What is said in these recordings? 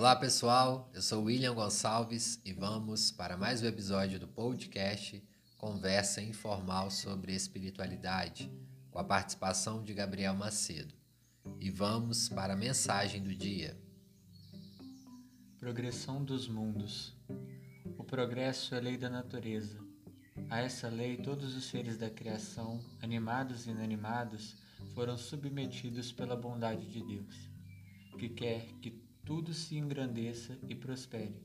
Olá pessoal, eu sou William Gonçalves e vamos para mais um episódio do podcast Conversa Informal sobre Espiritualidade, com a participação de Gabriel Macedo. E vamos para a mensagem do dia. Progressão dos mundos. O progresso é lei da natureza. A essa lei, todos os seres da criação, animados e inanimados, foram submetidos pela bondade de Deus, que quer que tudo se engrandeça e prospere.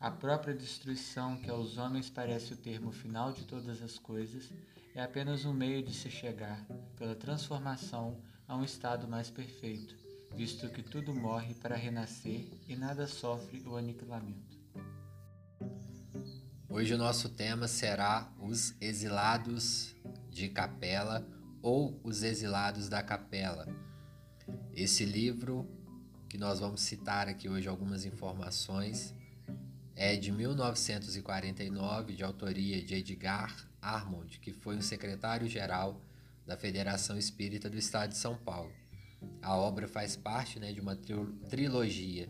A própria destruição, que aos homens parece o termo final de todas as coisas, é apenas um meio de se chegar, pela transformação, a um estado mais perfeito, visto que tudo morre para renascer e nada sofre o aniquilamento. Hoje o nosso tema será os exilados de Capela ou os exilados da Capela. Esse livro que nós vamos citar aqui hoje algumas informações, é de 1949, de autoria de Edgar Armond, que foi o secretário-geral da Federação Espírita do Estado de São Paulo. A obra faz parte né, de uma trilogia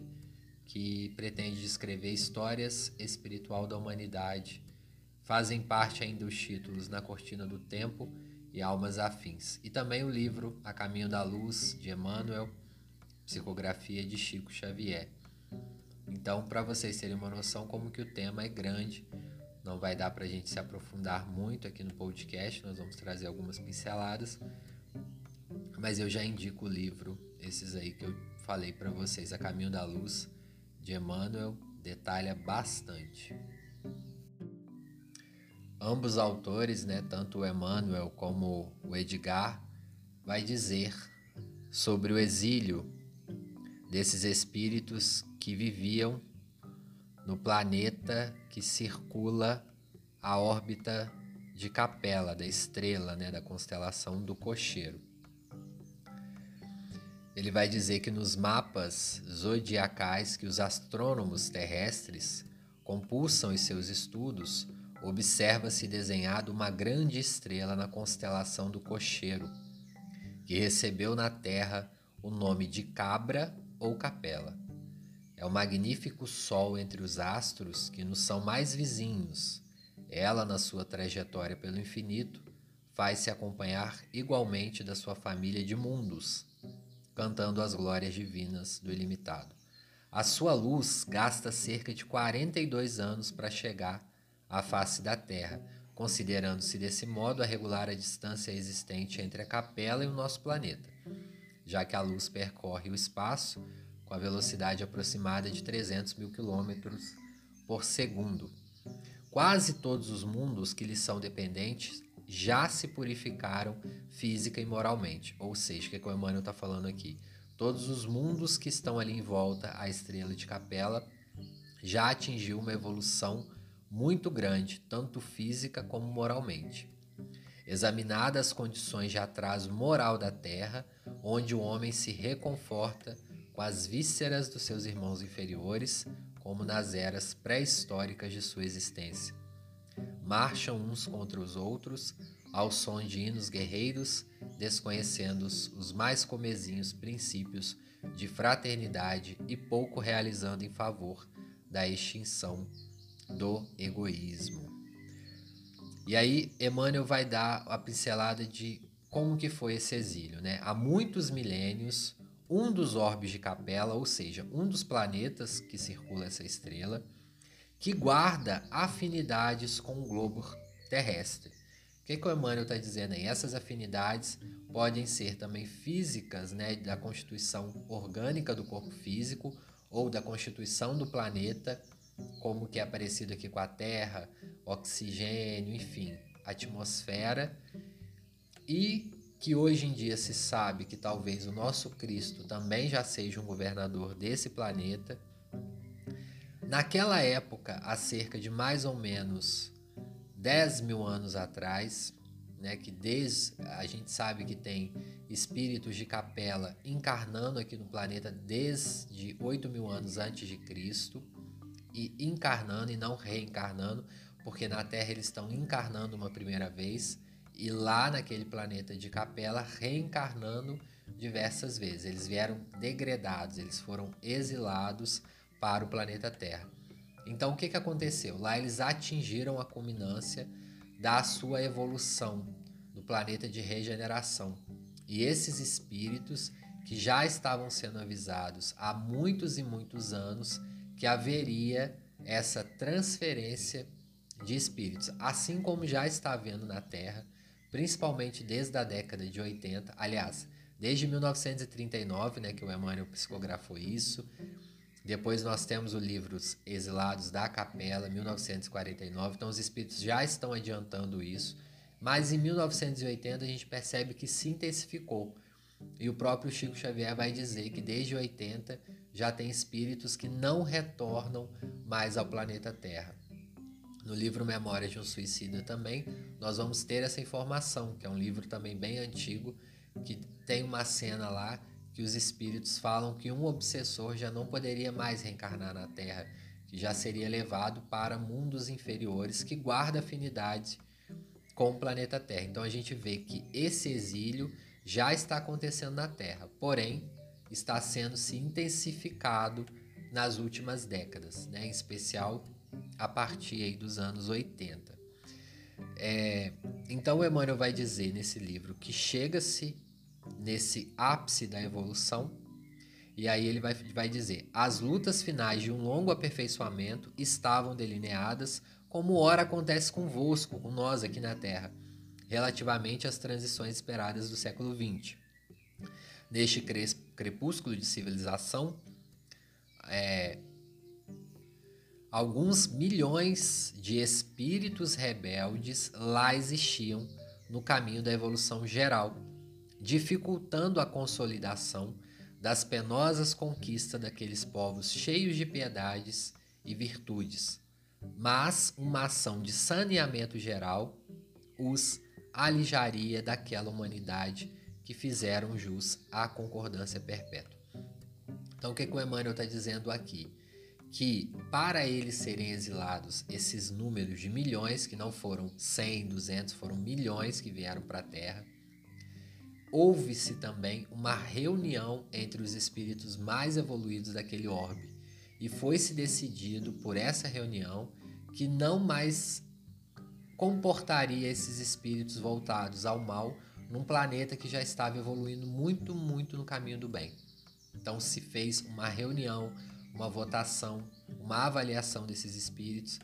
que pretende descrever histórias espiritual da humanidade. Fazem parte ainda os títulos Na Cortina do Tempo e Almas Afins. E também o livro A Caminho da Luz, de Emmanuel, psicografia de Chico Xavier. Então, para vocês terem uma noção como que o tema é grande, não vai dar para a gente se aprofundar muito aqui no podcast, nós vamos trazer algumas pinceladas, mas eu já indico o livro, esses aí que eu falei para vocês, A Caminho da Luz, de Emmanuel, detalha bastante. Ambos autores, né, tanto o Emmanuel como o Edgar, vai dizer sobre o exílio desses espíritos que viviam no planeta que circula a órbita de Capela, da estrela, né, da constelação do Cocheiro. Ele vai dizer que nos mapas zodiacais que os astrônomos terrestres compulsam em seus estudos, observa-se desenhado uma grande estrela na constelação do Cocheiro, que recebeu na Terra o nome de Cabra ou capela. É o magnífico Sol entre os astros que nos são mais vizinhos. Ela, na sua trajetória pelo infinito, faz-se acompanhar igualmente da sua família de mundos, cantando as glórias divinas do ilimitado. A sua luz gasta cerca de 42 anos para chegar à face da Terra, considerando-se desse modo a regular a distância existente entre a capela e o nosso planeta já que a luz percorre o espaço com a velocidade aproximada de 300 mil quilômetros por segundo. Quase todos os mundos que lhes são dependentes já se purificaram física e moralmente. Ou seja, o que, é que o Emmanuel está falando aqui? Todos os mundos que estão ali em volta à estrela de Capela já atingiu uma evolução muito grande, tanto física como moralmente. Examinadas as condições de atraso moral da Terra, onde o homem se reconforta com as vísceras dos seus irmãos inferiores, como nas eras pré-históricas de sua existência. Marcham uns contra os outros, ao som de hinos guerreiros, desconhecendo os mais comezinhos princípios de fraternidade e pouco realizando em favor da extinção do egoísmo. E aí Emmanuel vai dar a pincelada de como que foi esse exílio, né? Há muitos milênios, um dos orbes de Capela, ou seja, um dos planetas que circula essa estrela, que guarda afinidades com o globo terrestre. O que, que o Emmanuel está dizendo aí? Essas afinidades podem ser também físicas, né, da constituição orgânica do corpo físico ou da constituição do planeta, como que é parecido aqui com a Terra, oxigênio, enfim, atmosfera, e que hoje em dia se sabe que talvez o nosso Cristo também já seja um governador desse planeta. Naquela época, há cerca de mais ou menos 10 mil anos atrás, né, que desde a gente sabe que tem espíritos de capela encarnando aqui no planeta desde 8 mil anos antes de Cristo e encarnando e não reencarnando, porque na Terra eles estão encarnando uma primeira vez e lá naquele planeta de Capela reencarnando diversas vezes. Eles vieram degradados, eles foram exilados para o planeta Terra. Então, o que, que aconteceu? Lá eles atingiram a culminância da sua evolução no planeta de regeneração. E esses espíritos que já estavam sendo avisados há muitos e muitos anos que haveria essa transferência de espíritos, assim como já está havendo na Terra, principalmente desde a década de 80, aliás, desde 1939, né, que o Emmanuel psicografou isso. Depois nós temos o livro Exilados da Capela, 1949. Então os espíritos já estão adiantando isso. Mas em 1980 a gente percebe que se intensificou. E o próprio Chico Xavier vai dizer que desde 80 já tem espíritos que não retornam mais ao planeta Terra. No livro Memórias de um Suicida também, nós vamos ter essa informação, que é um livro também bem antigo, que tem uma cena lá que os espíritos falam que um obsessor já não poderia mais reencarnar na Terra, que já seria levado para mundos inferiores que guarda afinidade com o planeta Terra. Então a gente vê que esse exílio já está acontecendo na Terra, porém está sendo se intensificado nas últimas décadas, né? em especial a partir dos anos 80. É, então o Emmanuel vai dizer nesse livro que chega-se nesse ápice da evolução, e aí ele vai, vai dizer: as lutas finais de um longo aperfeiçoamento estavam delineadas como ora acontece convosco, com nós aqui na Terra, relativamente às transições esperadas do século XX. Neste crepúsculo de civilização, é, alguns milhões de espíritos rebeldes lá existiam no caminho da evolução geral, dificultando a consolidação das penosas conquistas daqueles povos cheios de piedades e virtudes mas uma ação de saneamento geral os alijaria daquela humanidade que fizeram jus à concordância perpétua. Então, o que, que o Emmanuel está dizendo aqui? Que para eles serem exilados, esses números de milhões, que não foram 100, 200, foram milhões que vieram para a Terra, houve-se também uma reunião entre os espíritos mais evoluídos daquele orbe e foi-se decidido por essa reunião que não mais comportaria esses espíritos voltados ao mal num planeta que já estava evoluindo muito, muito no caminho do bem. Então se fez uma reunião, uma votação, uma avaliação desses espíritos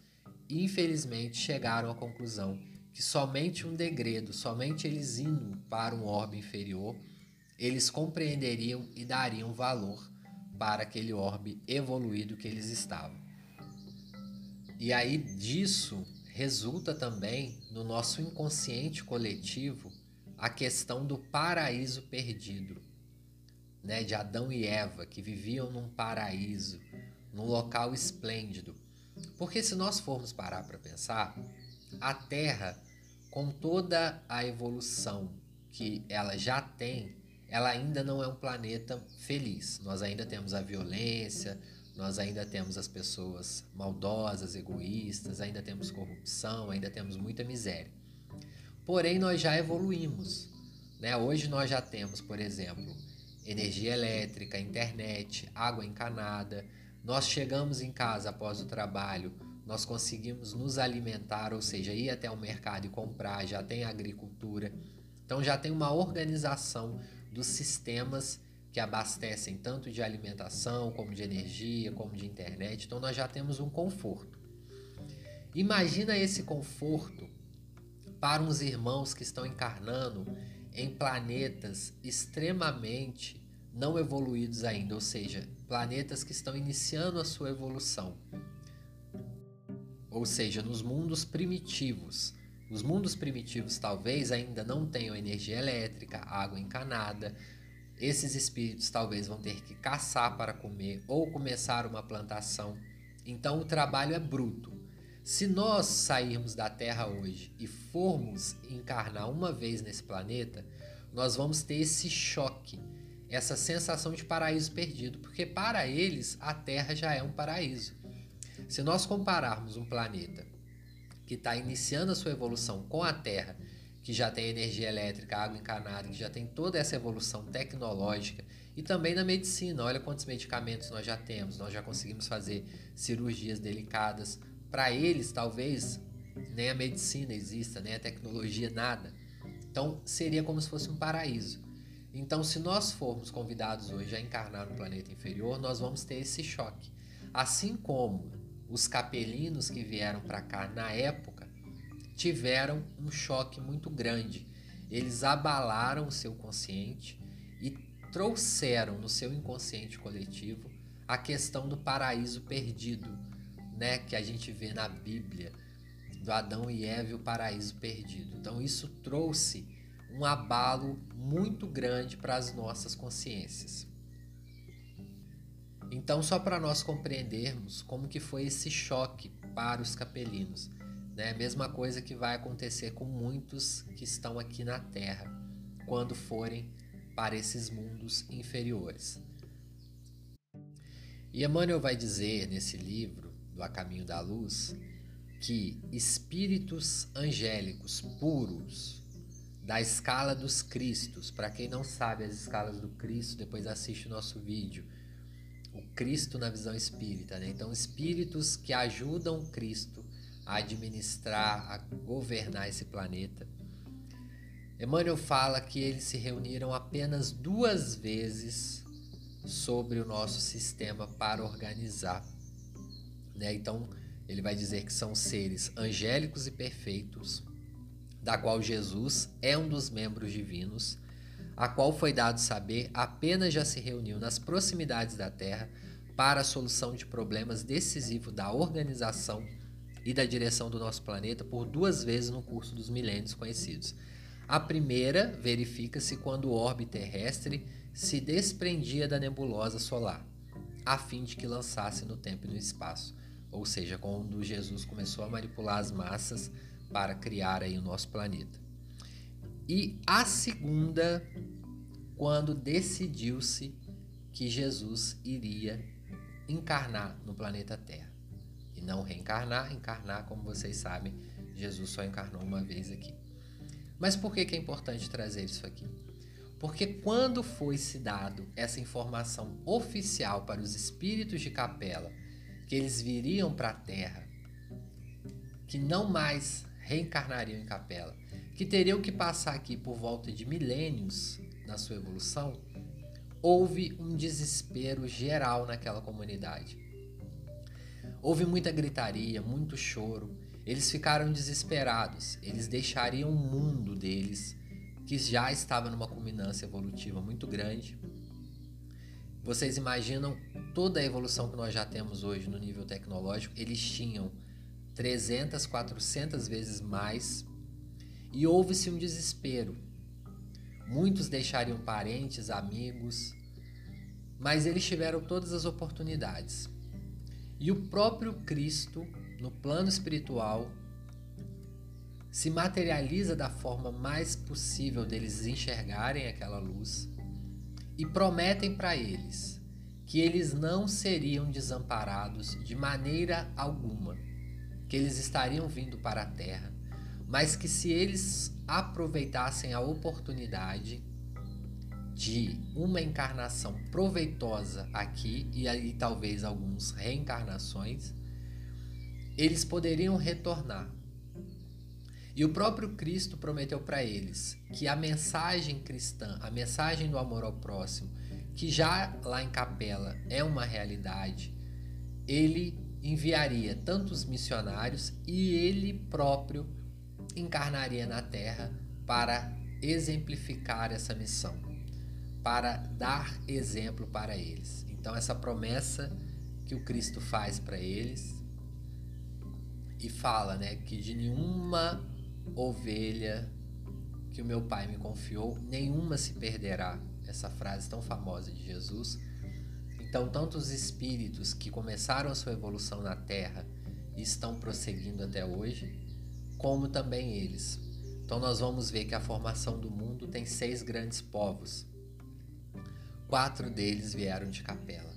e infelizmente chegaram à conclusão que somente um degredo, somente eles indo para um orbe inferior, eles compreenderiam e dariam valor para aquele orbe evoluído que eles estavam. E aí disso resulta também no nosso inconsciente coletivo a questão do paraíso perdido, né, de Adão e Eva que viviam num paraíso, num local esplêndido. Porque se nós formos parar para pensar, a Terra, com toda a evolução que ela já tem, ela ainda não é um planeta feliz. Nós ainda temos a violência, nós ainda temos as pessoas maldosas, egoístas, ainda temos corrupção, ainda temos muita miséria. Porém, nós já evoluímos. Né? Hoje nós já temos, por exemplo, energia elétrica, internet, água encanada. Nós chegamos em casa após o trabalho, nós conseguimos nos alimentar, ou seja, ir até o mercado e comprar, já tem agricultura. Então já tem uma organização dos sistemas que abastecem tanto de alimentação, como de energia, como de internet. Então nós já temos um conforto. Imagina esse conforto para uns irmãos que estão encarnando em planetas extremamente não evoluídos ainda, ou seja, planetas que estão iniciando a sua evolução. Ou seja, nos mundos primitivos. Os mundos primitivos talvez ainda não tenham energia elétrica, água encanada. Esses espíritos talvez vão ter que caçar para comer ou começar uma plantação. Então o trabalho é bruto. Se nós sairmos da Terra hoje e formos encarnar uma vez nesse planeta, nós vamos ter esse choque, essa sensação de paraíso perdido, porque para eles a Terra já é um paraíso. Se nós compararmos um planeta que está iniciando a sua evolução com a Terra, que já tem energia elétrica, água encanada, que já tem toda essa evolução tecnológica E também na medicina, olha quantos medicamentos nós já temos, nós já conseguimos fazer cirurgias delicadas. Para eles, talvez, nem a medicina exista, nem a tecnologia, nada. Então, seria como se fosse um paraíso. Então, se nós formos convidados hoje a encarnar no planeta inferior, nós vamos ter esse choque. Assim como os capelinos que vieram para cá na época tiveram um choque muito grande. Eles abalaram o seu consciente e trouxeram no seu inconsciente coletivo a questão do paraíso perdido, né, que a gente vê na Bíblia, do Adão e Eva o paraíso perdido. Então isso trouxe um abalo muito grande para as nossas consciências. Então, só para nós compreendermos como que foi esse choque para os capelinos, né? Mesma coisa que vai acontecer com muitos que estão aqui na Terra quando forem para esses mundos inferiores. E Emmanuel vai dizer nesse livro, do A Caminho da Luz, que espíritos angélicos puros, da escala dos Cristos. Para quem não sabe as escalas do Cristo, depois assiste o nosso vídeo. O Cristo na visão espírita, né? Então, espíritos que ajudam Cristo a administrar, a governar esse planeta. Emmanuel fala que eles se reuniram apenas duas vezes sobre o nosso sistema para organizar. Né? Então, ele vai dizer que são seres angélicos e perfeitos, da qual Jesus é um dos membros divinos, a qual foi dado saber apenas já se reuniu nas proximidades da Terra para a solução de problemas decisivos da organização e da direção do nosso planeta por duas vezes no curso dos milênios conhecidos. A primeira verifica-se quando o orbe terrestre se desprendia da nebulosa solar, a fim de que lançasse no tempo e no espaço, ou seja, quando Jesus começou a manipular as massas para criar aí o nosso planeta. E a segunda, quando decidiu-se que Jesus iria encarnar no planeta Terra. E não reencarnar, encarnar, como vocês sabem, Jesus só encarnou uma vez aqui. Mas por que, que é importante trazer isso aqui? Porque quando foi se dado essa informação oficial para os espíritos de capela que eles viriam para a Terra, que não mais reencarnariam em capela, que teriam que passar aqui por volta de milênios na sua evolução, houve um desespero geral naquela comunidade. Houve muita gritaria, muito choro. Eles ficaram desesperados. Eles deixariam o mundo deles, que já estava numa culminância evolutiva muito grande. Vocês imaginam toda a evolução que nós já temos hoje no nível tecnológico? Eles tinham 300, 400 vezes mais, e houve-se um desespero. Muitos deixariam parentes, amigos, mas eles tiveram todas as oportunidades. E o próprio Cristo, no plano espiritual, se materializa da forma mais possível deles enxergarem aquela luz e prometem para eles que eles não seriam desamparados de maneira alguma que eles estariam vindo para a terra, mas que se eles aproveitassem a oportunidade de uma encarnação proveitosa aqui e aí talvez algumas reencarnações, eles poderiam retornar. E o próprio Cristo prometeu para eles que a mensagem cristã, a mensagem do amor ao próximo, que já lá em Capela é uma realidade, ele enviaria tantos missionários e ele próprio encarnaria na terra para exemplificar essa missão, para dar exemplo para eles. Então, essa promessa que o Cristo faz para eles e fala, né, que de nenhuma ovelha que o meu Pai me confiou, nenhuma se perderá. Essa frase tão famosa de Jesus então, tanto os espíritos que começaram a sua evolução na Terra e estão prosseguindo até hoje, como também eles. Então, nós vamos ver que a formação do mundo tem seis grandes povos. Quatro deles vieram de Capela,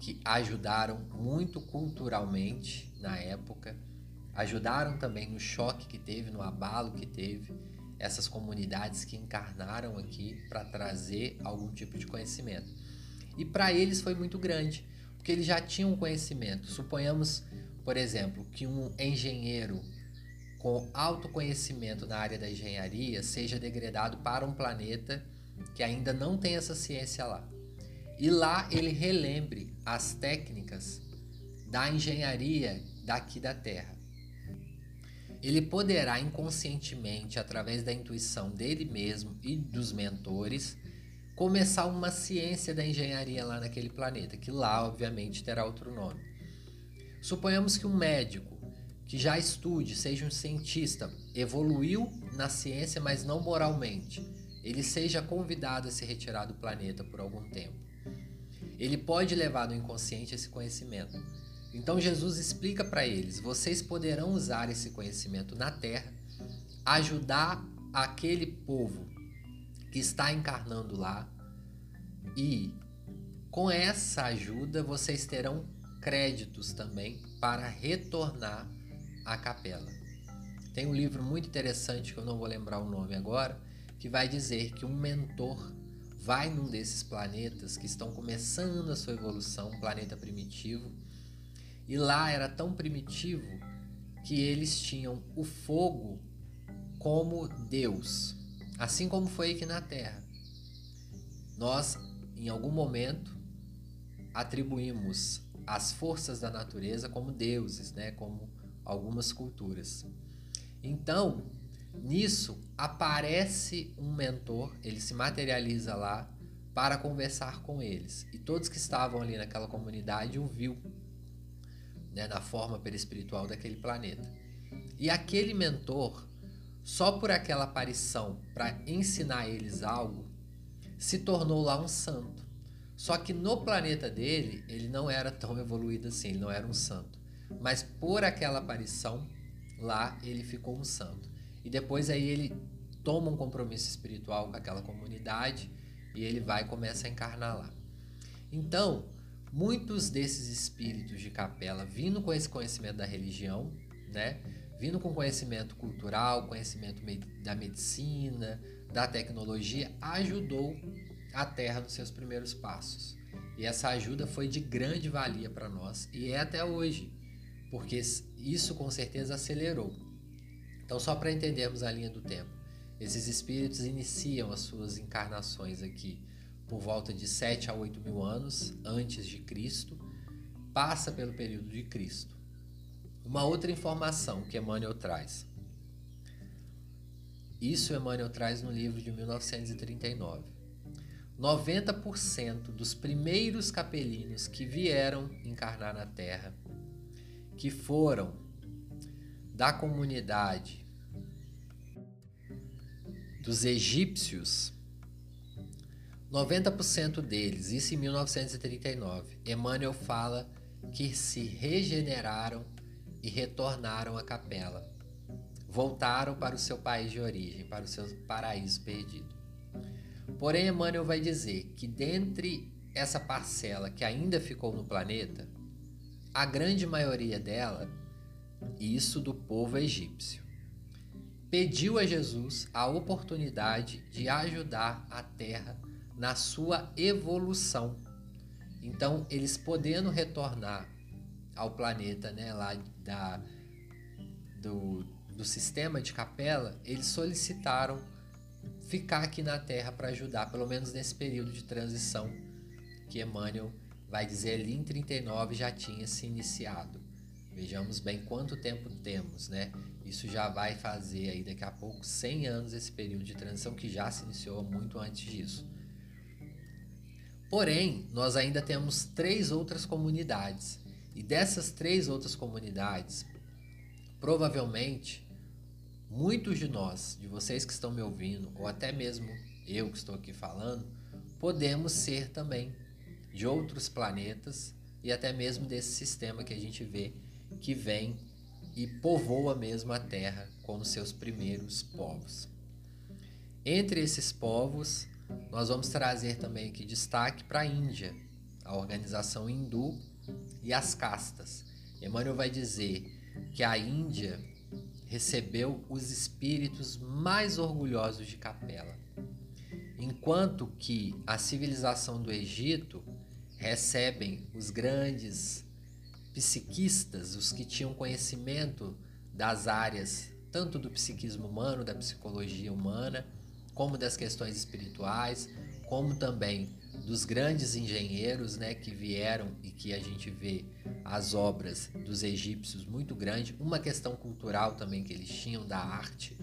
que ajudaram muito culturalmente na época, ajudaram também no choque que teve, no abalo que teve. essas comunidades que encarnaram aqui para trazer algum tipo de conhecimento. E para eles foi muito grande, porque eles já tinham conhecimento. Suponhamos, por exemplo, que um engenheiro com alto conhecimento na área da engenharia seja degradado para um planeta que ainda não tem essa ciência lá. E lá ele relembre as técnicas da engenharia daqui da Terra ele poderá inconscientemente, através da intuição dele mesmo e dos mentores, começar uma ciência da engenharia lá naquele planeta, que lá, obviamente, terá outro nome. Suponhamos que um médico que já estude, seja um cientista, evoluiu na ciência, mas não moralmente, ele seja convidado a se retirar do planeta por algum tempo. Ele pode levar no inconsciente esse conhecimento então Jesus explica para eles: vocês poderão usar esse conhecimento na terra, ajudar aquele povo que está encarnando lá e com essa ajuda vocês terão créditos também para retornar à capela. Tem um livro muito interessante que eu não vou lembrar o nome agora, que vai dizer que um mentor vai num desses planetas que estão começando a sua evolução, um planeta primitivo, e lá era tão primitivo que eles tinham o fogo como Deus, assim como foi aqui na Terra. Nós, em algum momento, atribuímos as forças da natureza como deuses, né? como algumas culturas. Então, nisso aparece um mentor, ele se materializa lá para conversar com eles. E todos que estavam ali naquela comunidade o viu né, na forma perispiritual daquele planeta. E aquele mentor, só por aquela aparição para ensinar eles algo, se tornou lá um santo. Só que no planeta dele, ele não era tão evoluído assim, ele não era um santo. Mas por aquela aparição, lá ele ficou um santo. E depois aí ele toma um compromisso espiritual com aquela comunidade e ele vai e começa a encarnar lá. Então, muitos desses espíritos de capela vindo com esse conhecimento da religião, né? Vindo com conhecimento cultural, conhecimento da medicina, da tecnologia, ajudou a Terra nos seus primeiros passos. E essa ajuda foi de grande valia para nós e é até hoje, porque isso com certeza acelerou. Então, só para entendermos a linha do tempo, esses espíritos iniciam as suas encarnações aqui por volta de 7 a 8 mil anos antes de Cristo, passa pelo período de Cristo. Uma outra informação que Emmanuel traz. Isso Emmanuel traz no livro de 1939. 90% dos primeiros capelinos que vieram encarnar na Terra, que foram da comunidade dos egípcios, 90% deles, isso em 1939, Emmanuel fala que se regeneraram e retornaram à capela. Voltaram para o seu país de origem, para o seu paraíso perdido. Porém, Emmanuel vai dizer que dentre essa parcela que ainda ficou no planeta, a grande maioria dela, isso do povo egípcio, pediu a Jesus a oportunidade de ajudar a terra na sua evolução. Então, eles podendo retornar ao planeta, né, lá da, do, do sistema de capela, eles solicitaram ficar aqui na Terra para ajudar, pelo menos nesse período de transição que Emmanuel vai dizer ali em 39 já tinha se iniciado. Vejamos bem quanto tempo temos, né? Isso já vai fazer aí daqui a pouco 100 anos esse período de transição que já se iniciou muito antes disso. Porém, nós ainda temos três outras comunidades. E dessas três outras comunidades, provavelmente, muitos de nós, de vocês que estão me ouvindo, ou até mesmo eu que estou aqui falando, podemos ser também de outros planetas e até mesmo desse sistema que a gente vê que vem e povoa mesmo a Terra com os seus primeiros povos. Entre esses povos, nós vamos trazer também aqui destaque para a Índia, a organização hindu e as castas. Emmanuel vai dizer que a Índia recebeu os espíritos mais orgulhosos de Capela. Enquanto que a civilização do Egito recebem os grandes psiquistas, os que tinham conhecimento das áreas tanto do psiquismo humano, da psicologia humana, como das questões espirituais, como também dos grandes engenheiros, né, que vieram e que a gente vê as obras dos egípcios muito grande, uma questão cultural também que eles tinham da arte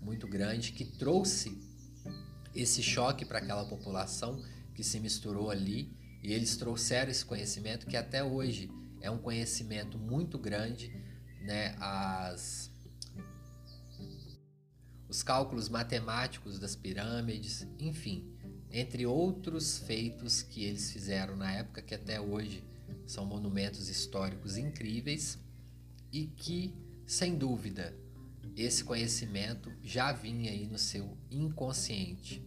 muito grande que trouxe esse choque para aquela população que se misturou ali e eles trouxeram esse conhecimento que até hoje é um conhecimento muito grande, né? As os cálculos matemáticos das pirâmides, enfim, entre outros feitos que eles fizeram na época que até hoje são monumentos históricos incríveis e que, sem dúvida, esse conhecimento já vinha aí no seu inconsciente.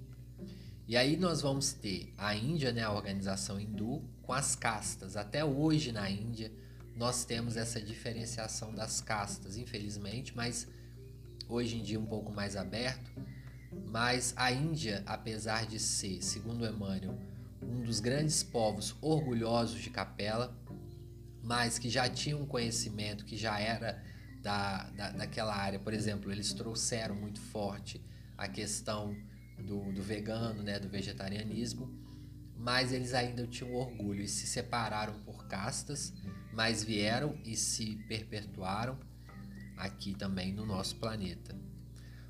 E aí nós vamos ter a Índia, né, a organização hindu, com as castas. Até hoje na Índia nós temos essa diferenciação das castas, infelizmente, mas hoje em dia um pouco mais aberto. Mas a Índia, apesar de ser, segundo Emmanuel, um dos grandes povos orgulhosos de Capela, mas que já tinha um conhecimento que já era da, da, daquela área, por exemplo, eles trouxeram muito forte a questão do, do vegano, né, do vegetarianismo, mas eles ainda tinham orgulho e se separaram por castas, mas vieram e se perpetuaram aqui também no nosso planeta.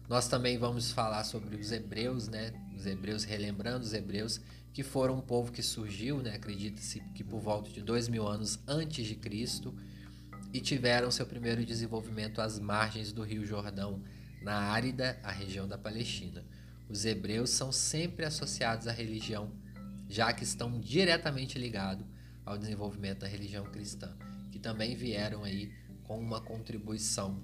Nós também vamos falar sobre os hebreus, né? Os hebreus, relembrando os hebreus, que foram um povo que surgiu, né? Acredita-se que por volta de dois mil anos antes de Cristo e tiveram seu primeiro desenvolvimento às margens do Rio Jordão, na árida, a região da Palestina. Os hebreus são sempre associados à religião, já que estão diretamente ligados ao desenvolvimento da religião cristã, que também vieram aí com uma contribuição.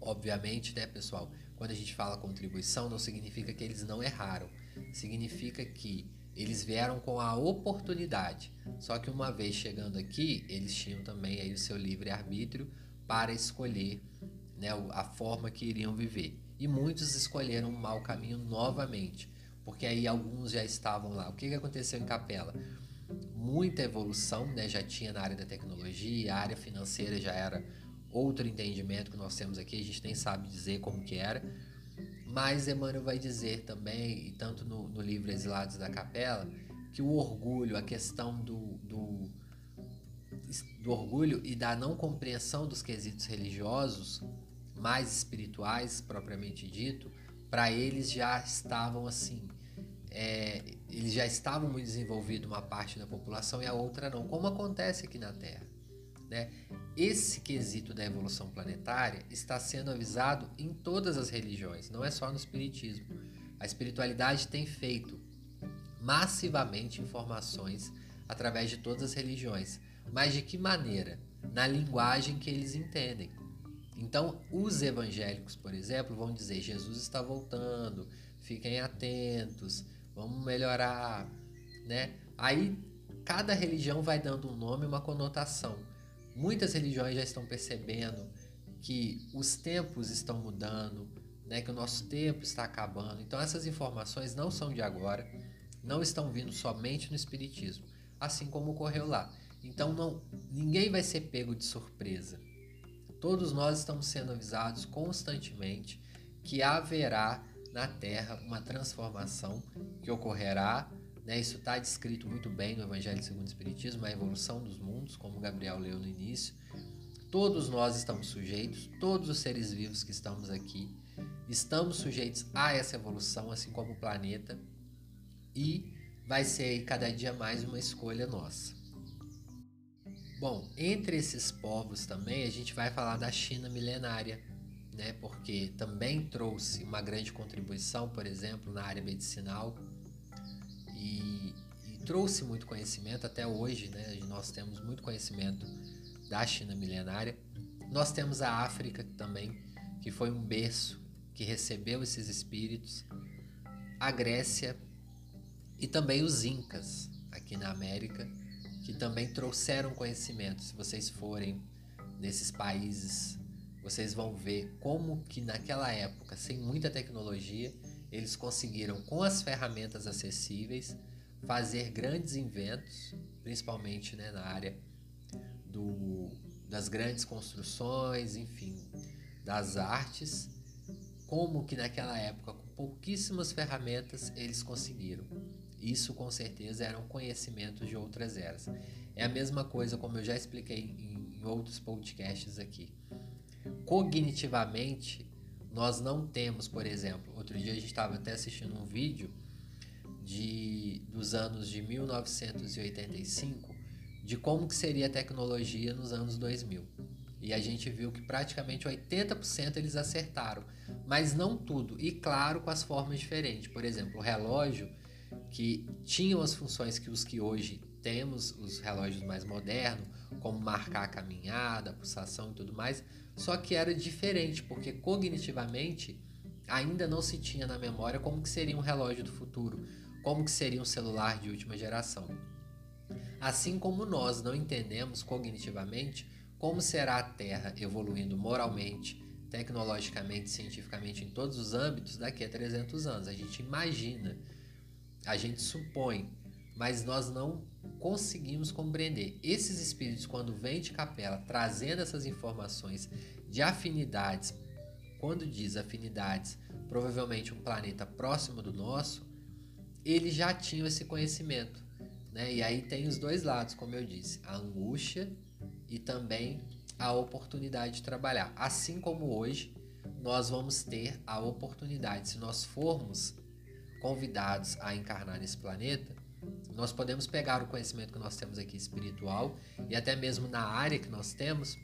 Obviamente, né, pessoal? Quando a gente fala contribuição, não significa que eles não erraram, significa que eles vieram com a oportunidade. Só que uma vez chegando aqui, eles tinham também aí o seu livre arbítrio para escolher né, a forma que iriam viver e muitos escolheram um mau caminho novamente, porque aí alguns já estavam lá. O que, que aconteceu em Capela? Muita evolução, né? já tinha na área da tecnologia, a área financeira já era outro entendimento que nós temos aqui, a gente nem sabe dizer como que era, mas Emmanuel vai dizer também, e tanto no, no livro Exilados da Capela, que o orgulho, a questão do, do, do orgulho e da não compreensão dos quesitos religiosos mais espirituais, propriamente dito, para eles já estavam assim, é, eles já estavam muito desenvolvidos uma parte da população e a outra não, como acontece aqui na Terra. Né? Esse quesito da evolução planetária está sendo avisado em todas as religiões, não é só no Espiritismo. A espiritualidade tem feito massivamente informações através de todas as religiões, mas de que maneira? Na linguagem que eles entendem. Então, os evangélicos, por exemplo, vão dizer: Jesus está voltando, fiquem atentos, vamos melhorar, né? Aí cada religião vai dando um nome, uma conotação. Muitas religiões já estão percebendo que os tempos estão mudando, né? Que o nosso tempo está acabando. Então essas informações não são de agora, não estão vindo somente no espiritismo, assim como ocorreu lá. Então não, ninguém vai ser pego de surpresa. Todos nós estamos sendo avisados constantemente que haverá na Terra uma transformação que ocorrerá. Né? Isso está descrito muito bem no Evangelho segundo o Espiritismo, a evolução dos mundos, como Gabriel leu no início. Todos nós estamos sujeitos, todos os seres vivos que estamos aqui, estamos sujeitos a essa evolução, assim como o planeta, e vai ser cada dia mais uma escolha nossa. Bom, entre esses povos também a gente vai falar da China milenária, né? Porque também trouxe uma grande contribuição, por exemplo, na área medicinal e, e trouxe muito conhecimento até hoje, né? Nós temos muito conhecimento da China milenária. Nós temos a África também, que foi um berço que recebeu esses espíritos, a Grécia e também os Incas aqui na América que também trouxeram conhecimento. Se vocês forem nesses países vocês vão ver como que naquela época, sem muita tecnologia, eles conseguiram com as ferramentas acessíveis fazer grandes inventos, principalmente né, na área do, das grandes construções, enfim, das artes, como que naquela época, com pouquíssimas ferramentas, eles conseguiram. Isso com certeza eram conhecimentos de outras eras. É a mesma coisa como eu já expliquei em, em outros podcasts aqui. Cognitivamente, nós não temos, por exemplo, outro dia a gente estava até assistindo um vídeo de, dos anos de 1985 de como que seria a tecnologia nos anos 2000. E a gente viu que praticamente 80% eles acertaram, mas não tudo. E claro, com as formas diferentes. Por exemplo, o relógio que tinham as funções que os que hoje temos, os relógios mais modernos, como marcar a caminhada, a pulsação e tudo mais, só que era diferente, porque cognitivamente ainda não se tinha na memória como que seria um relógio do futuro, como que seria um celular de última geração. Assim como nós não entendemos cognitivamente como será a Terra evoluindo moralmente, tecnologicamente, cientificamente em todos os âmbitos daqui a 300 anos. A gente imagina, a gente supõe, mas nós não conseguimos compreender. Esses espíritos, quando vêm de capela trazendo essas informações de afinidades, quando diz afinidades, provavelmente um planeta próximo do nosso, eles já tinham esse conhecimento. Né? E aí tem os dois lados, como eu disse, a angústia e também a oportunidade de trabalhar. Assim como hoje, nós vamos ter a oportunidade, se nós formos convidados a encarnar nesse planeta, nós podemos pegar o conhecimento que nós temos aqui espiritual e até mesmo na área que nós temos,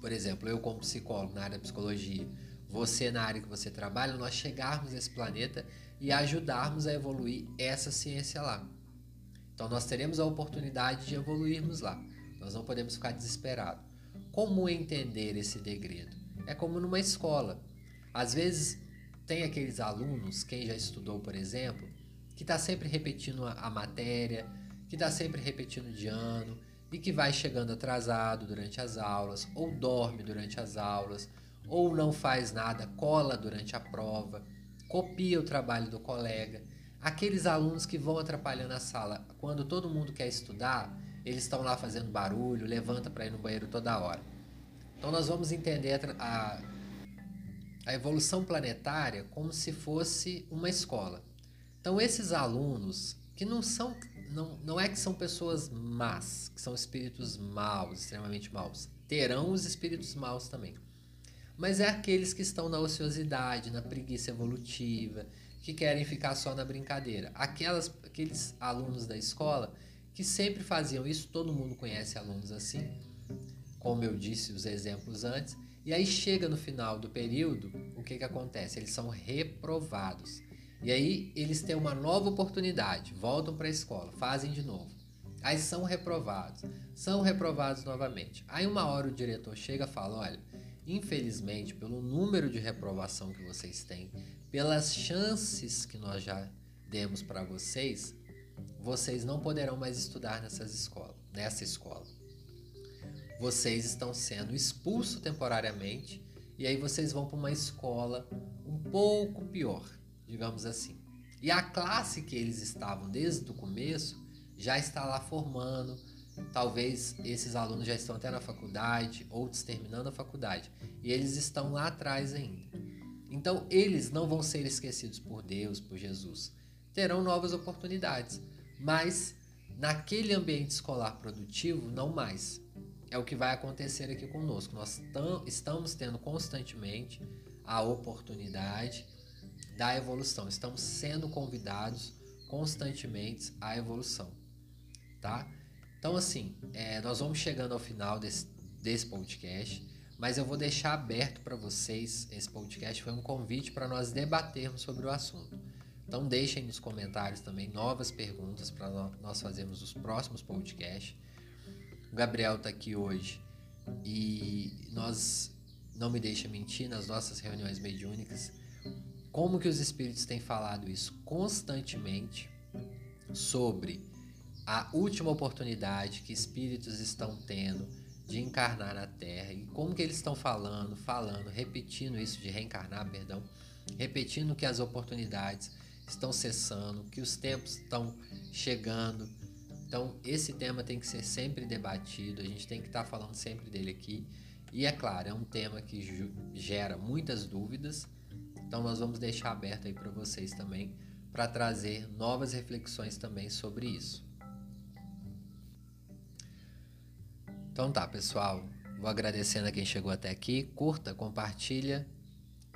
por exemplo, eu como psicólogo na área da psicologia, você na área que você trabalha, nós chegarmos nesse planeta e ajudarmos a evoluir essa ciência lá. Então nós teremos a oportunidade de evoluirmos lá. Nós não podemos ficar desesperados. Como entender esse degredo? É como numa escola. Às vezes tem aqueles alunos, quem já estudou, por exemplo, que está sempre repetindo a matéria, que está sempre repetindo de ano e que vai chegando atrasado durante as aulas, ou dorme durante as aulas, ou não faz nada, cola durante a prova, copia o trabalho do colega. Aqueles alunos que vão atrapalhando a sala, quando todo mundo quer estudar, eles estão lá fazendo barulho, levanta para ir no banheiro toda hora. Então nós vamos entender a, a evolução planetária como se fosse uma escola. Então esses alunos que não são não, não é que são pessoas más, que são espíritos maus, extremamente maus. Terão os espíritos maus também. Mas é aqueles que estão na ociosidade, na preguiça evolutiva, que querem ficar só na brincadeira. Aquelas, aqueles alunos da escola que sempre faziam isso, todo mundo conhece alunos assim, como eu disse os exemplos antes, e aí chega no final do período, o que, que acontece? Eles são reprovados. E aí eles têm uma nova oportunidade, voltam para a escola, fazem de novo. Aí são reprovados, são reprovados novamente. Aí uma hora o diretor chega e fala: olha, infelizmente, pelo número de reprovação que vocês têm, pelas chances que nós já demos para vocês, vocês não poderão mais estudar nessas escolas, nessa escola. Vocês estão sendo expulsos temporariamente e aí vocês vão para uma escola um pouco pior, digamos assim. E a classe que eles estavam desde o começo já está lá formando. Talvez esses alunos já estão até na faculdade, outros terminando a faculdade, e eles estão lá atrás ainda. Então, eles não vão ser esquecidos por Deus, por Jesus. Terão novas oportunidades mas naquele ambiente escolar produtivo, não mais. É o que vai acontecer aqui conosco. Nós estamos tendo constantemente a oportunidade da evolução. Estamos sendo convidados constantemente à evolução, tá? Então, assim, é, nós vamos chegando ao final desse, desse podcast, mas eu vou deixar aberto para vocês. Esse podcast foi um convite para nós debatermos sobre o assunto. Então deixem nos comentários também novas perguntas para nós fazermos os próximos podcasts. O Gabriel está aqui hoje e nós não me deixa mentir nas nossas reuniões mediúnicas como que os espíritos têm falado isso constantemente sobre a última oportunidade que espíritos estão tendo de encarnar na Terra e como que eles estão falando, falando, repetindo isso de reencarnar, perdão, repetindo que as oportunidades estão cessando, que os tempos estão chegando. Então, esse tema tem que ser sempre debatido, a gente tem que estar tá falando sempre dele aqui. E é claro, é um tema que gera muitas dúvidas, então nós vamos deixar aberto aí para vocês também, para trazer novas reflexões também sobre isso. Então tá, pessoal, vou agradecendo a quem chegou até aqui, curta, compartilha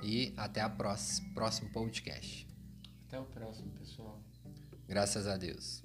e até a próxima, próximo podcast. Até o próximo, pessoal. Graças a Deus.